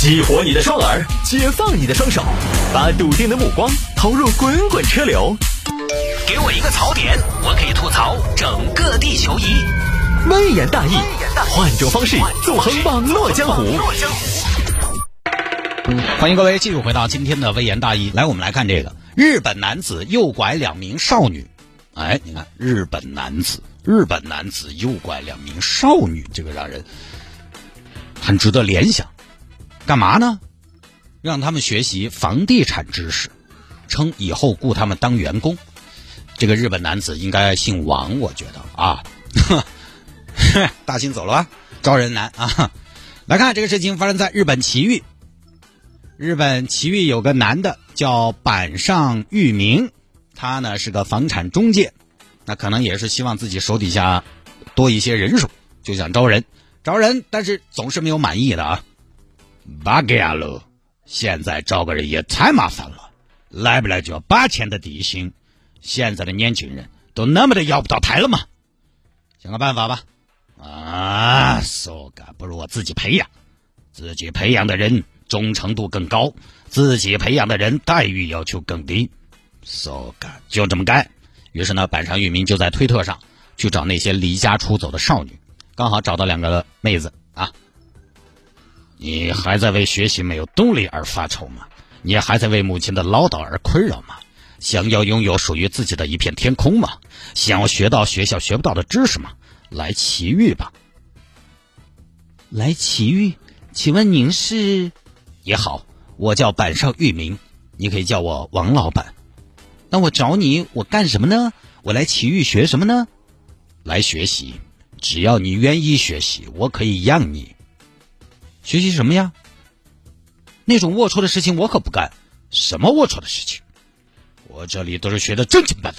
激活你的双耳，解放你的双手，把笃定的目光投入滚滚车流。给我一个槽点，我可以吐槽整个地球仪。微言大义，换种方式纵横网络江湖。欢迎各位继续回到今天的微言大义。来，我们来看这个：日本男子诱拐两名少女。哎，你看，日本男子，日本男子诱拐两名少女，这个让人很值得联想。干嘛呢？让他们学习房地产知识，称以后雇他们当员工。这个日本男子应该姓王，我觉得啊，大兴走了吧？招人难啊！来看这个事情发生在日本埼玉。日本奇遇有个男的叫板上裕明，他呢是个房产中介，那可能也是希望自己手底下多一些人手，就想招人，招人，但是总是没有满意的啊。巴给亚喽！现在招个人也太麻烦了，来不来就要八千的底薪。现在的年轻人都那么的要不到台了吗？想个办法吧。啊，说个不如我自己培养，自己培养的人忠诚度更高，自己培养的人待遇要求更低。说个就这么干。于是呢，板上玉明就在推特上去找那些离家出走的少女，刚好找到两个妹子啊。你还在为学习没有动力而发愁吗？你还在为母亲的唠叨而困扰吗？想要拥有属于自己的一片天空吗？想要学到学校学不到的知识吗？来奇遇吧！来奇遇，请问您是？也好，我叫板上玉明，你可以叫我王老板。那我找你，我干什么呢？我来奇遇学什么呢？来学习，只要你愿意学习，我可以让你。学习什么呀？那种龌龊的事情我可不干。什么龌龊的事情？我这里都是学的正经八百。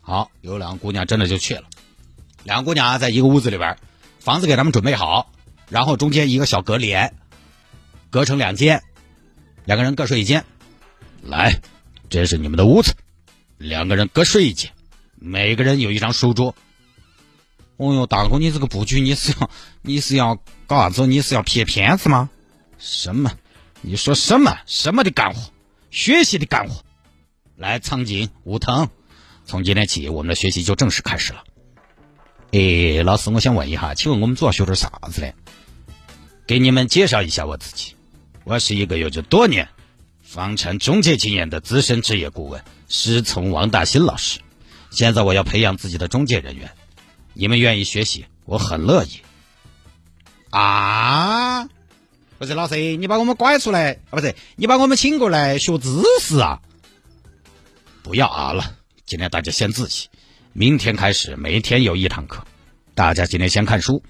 好，有两个姑娘真的就去了。两个姑娘在一个屋子里边，房子给他们准备好，然后中间一个小隔帘，隔成两间，两个人各睡一间。来，这是你们的屋子，两个人各睡一间，每个人有一张书桌。哦哟，大哥，你这个布局，你是要你是要搞啥子？你是要骗骗子吗？什么？你说什么？什么的干活？学习的干活？来，苍井、武藤，从今天起，我们的学习就正式开始了。哎，老师，我想问一下，请问我们主要学点啥子呢？给你们介绍一下我自己，我是一个有着多年房产中介经验的资深职业顾问，师从王大新老师。现在我要培养自己的中介人员。你们愿意学习，我很乐意。啊，不是老师，你把我们拐出来啊？不是，你把我们请过来学知识啊？不要啊了，今天大家先自习，明天开始每天有一堂课。大家今天先看书，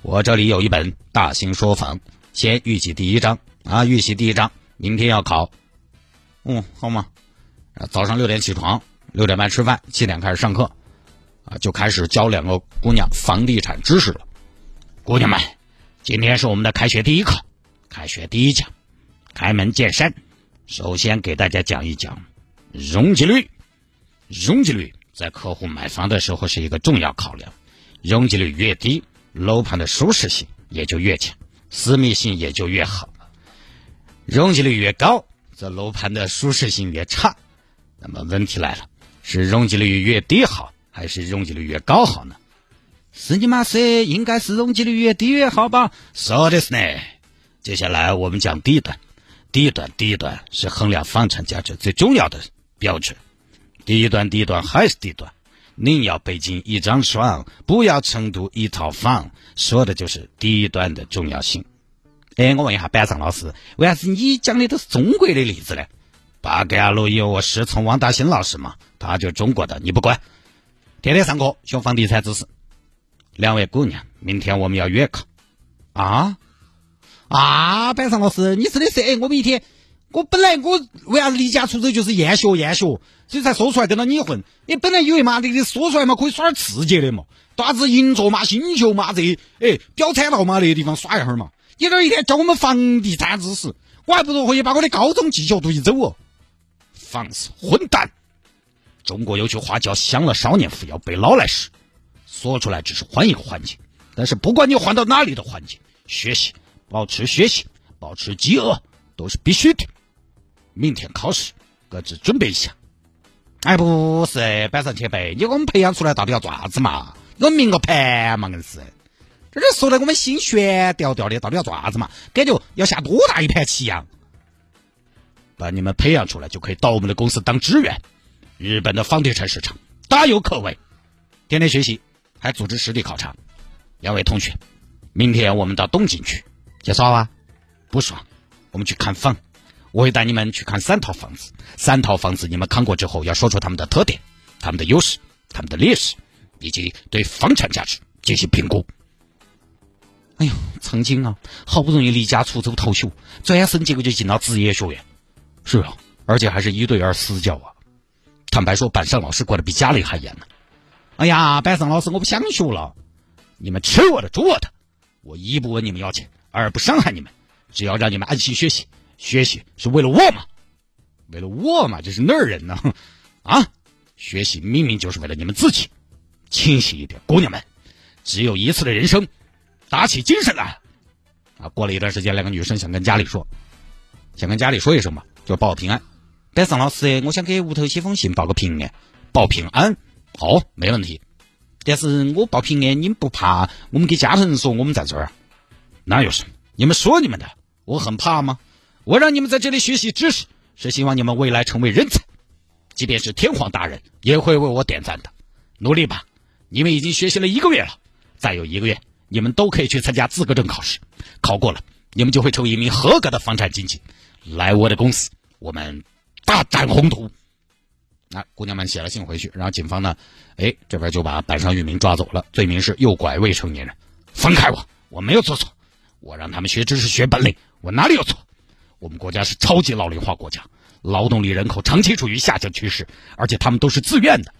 我这里有一本《大兴说房》，先预习第一章啊，预习第一章，明天要考。嗯，好吗？早上六点起床，六点半吃饭，七点开始上课。啊，就开始教两个姑娘房地产知识了。姑娘们，今天是我们的开学第一课，开学第一讲，开门见山。首先给大家讲一讲容积率。容积率在客户买房的时候是一个重要考量。容积率越低，楼盘的舒适性也就越强，私密性也就越好。容积率越高，则楼盘的舒适性越差。那么问题来了，是容积率越低好？还是容积率越高好呢？是你妈说应该是容积率越低越好吧？说的是呢。接下来我们讲地段，地段地段是衡量房产价值最重要的标准。地段地段还是地段。宁要北京一张床，不要成都一套房，说的就是地段的重要性。哎，我问一下板上老师，为啥子你讲的都是中国的例子呢？巴格亚路有我师从王大兴老师嘛，他就中国的，你不管。天天上课学房地产知识，两位姑娘，明天我们要约考啊啊！班上老师，你真的是哎，我们一天，我本来我为啥子离家出走就是厌学厌学，所以才说出来跟到你混。你本来以为嘛，你你说出来嘛，可以耍点刺激的嘛，到啥子银座嘛、星球嘛这，哎，表参道嘛那些地方耍一会儿嘛。你这一天教我们房地产知识，我还不如回去把我的高中技巧读一走哦。放肆混蛋！中国有句话叫“享了少年福，要背老来时”，说出来只是换一个环境，但是不管你换到哪里的环境，学习，保持学习，保持饥饿都是必须的。明天考试，各自准备一下。哎，不是，板上前辈，你给我们培养出来到底要做啥子嘛？我们明个盘嘛，硬是。这就说的我们心悬吊吊的，到底要做啥子嘛？感觉要下多大一盘棋呀？把你们培养出来，就可以到我们的公司当职员。日本的房地产市场大有可为，天天学习，还组织实地考察。两位同学，明天我们到东京去，介绍啊？不爽，我们去看房。我会带你们去看三套房子，三套房子你们看过之后，要说出他们的特点、他们的优势、他们的劣势，以及对房产价值进行评估。哎呦，曾经啊，好不容易离家出走逃学，转身结果就进了职业学院。是啊，而且还是一对二私教啊。坦白说，板上老师管的比家里还严呢。哎呀，班上老师，我不想学了。你们吃我的，住我的，我一不问你们要钱，二不伤害你们，只要让你们安心学习。学习是为了我嘛？为了我嘛？这是哪儿人呢？啊！学习明明就是为了你们自己。清醒一点，姑娘们，只有一次的人生，打起精神来！啊！过了一段时间，两个女生想跟家里说，想跟家里说一声嘛，就报平安。班上老师，我想给屋头写封信报个平安，报平安，好，没问题。但是我报平安，你们不怕我们给家人说我们在这儿？那有什么？你们说你们的，我很怕吗？我让你们在这里学习知识，是希望你们未来成为人才，即便是天皇大人也会为我点赞的。努力吧！你们已经学习了一个月了，再有一个月，你们都可以去参加资格证考试，考过了，你们就会成为一名合格的房产经纪，来我的公司，我们大展宏图。那姑娘们写了信回去，然后警方呢，哎，这边就把板上玉明抓走了，罪名是诱拐未成年人。放开我，我没有做错，我让他们学知识、学本领，我哪里有错？我们国家是超级老龄化国家，劳动力人口长期处于下降趋势，而且他们都是自愿的。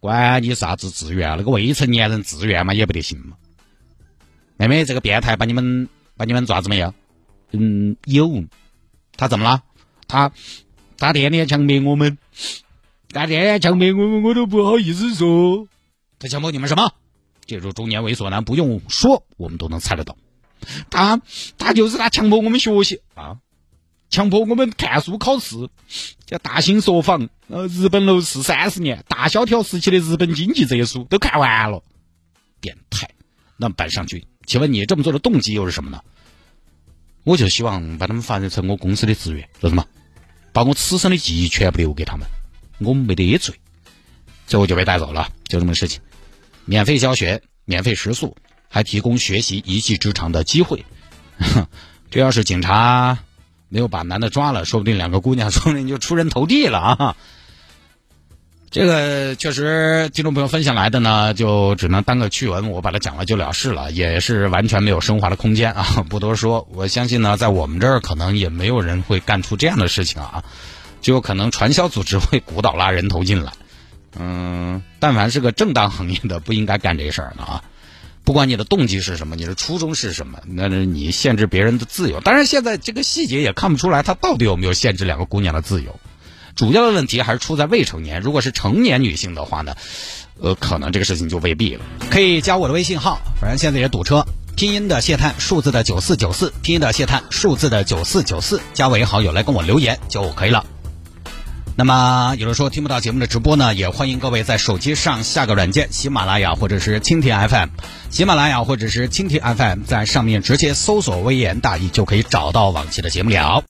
管你啥子自愿，那个未成年人自愿嘛也不得行嘛。妹妹，这个变态把你们把你们抓怎么样？嗯，有。他怎么了？他他天天强逼我们，他天天强迫我，我都不好意思说。他强迫你们什么？进入中年猥琐男不用说，我们都能猜得到。他他就是他强迫我们学习啊。强迫我们看书考试，叫大兴说房，呃，日本楼市三十年，大萧条时期的日本经济这些书都看完了，变态！那搬上去，请问你这么做的动机又是什么呢？我就希望把他们发展成我公司的职员，知道吗？把我此生的记忆全部留给他们，我没得罪，最后就被带走了，就这么个事情。免费教学，免费食宿，还提供学习一技之长的机会，这要是警察。没有把男的抓了，说不定两个姑娘说不定就出人头地了啊！这个确实，听众朋友分享来的呢，就只能当个趣闻，我把它讲了就了事了，也是完全没有升华的空间啊！不多说，我相信呢，在我们这儿可能也没有人会干出这样的事情啊，就有可能传销组织会鼓捣拉人头进来。嗯，但凡是个正当行业的，不应该干这事儿的啊。不管你的动机是什么，你的初衷是什么，那是你限制别人的自由。当然，现在这个细节也看不出来，他到底有没有限制两个姑娘的自由。主要的问题还是出在未成年。如果是成年女性的话呢，呃，可能这个事情就未必了。可以加我的微信号，反正现在也堵车。拼音的谢探，数字的九四九四，拼音的谢探，数字的九四九四，加为好友来跟我留言就可以了。那么，有的时候听不到节目的直播呢，也欢迎各位在手机上下个软件，喜马拉雅或者是蜻蜓 FM，喜马拉雅或者是蜻蜓 FM，在上面直接搜索“微言大义”就可以找到往期的节目了。